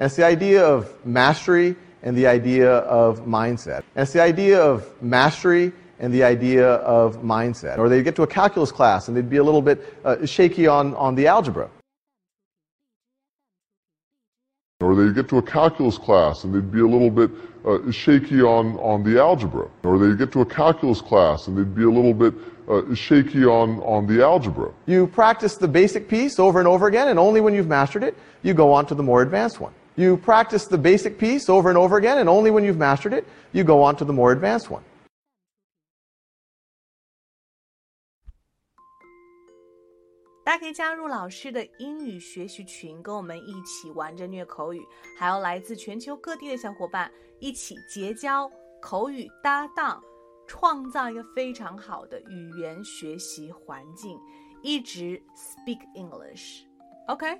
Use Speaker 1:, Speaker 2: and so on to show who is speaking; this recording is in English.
Speaker 1: And it's the idea of mastery and the idea of mindset. And it's the idea of mastery and the idea of mindset. Or they'd get to a calculus class and they'd be a little bit uh, shaky on, on the algebra.
Speaker 2: Or they'd get to a calculus class and they'd be a little bit uh, shaky on, on the algebra. Or they'd get to a calculus class and they'd be a little bit uh, shaky on, on the algebra.
Speaker 1: You practice the basic piece over and over again, and only when you've mastered it, you go on to the more advanced one. You practice the basic piece over and over again, and only when you've mastered it, you go on to the more advanced one.
Speaker 3: 大家可以加入老师的英语学习群，跟我们一起玩着虐口语，还有来自全球各地的小伙伴一起结交口语搭档，创造一个非常好的语言学习环境，一直 speak English。OK，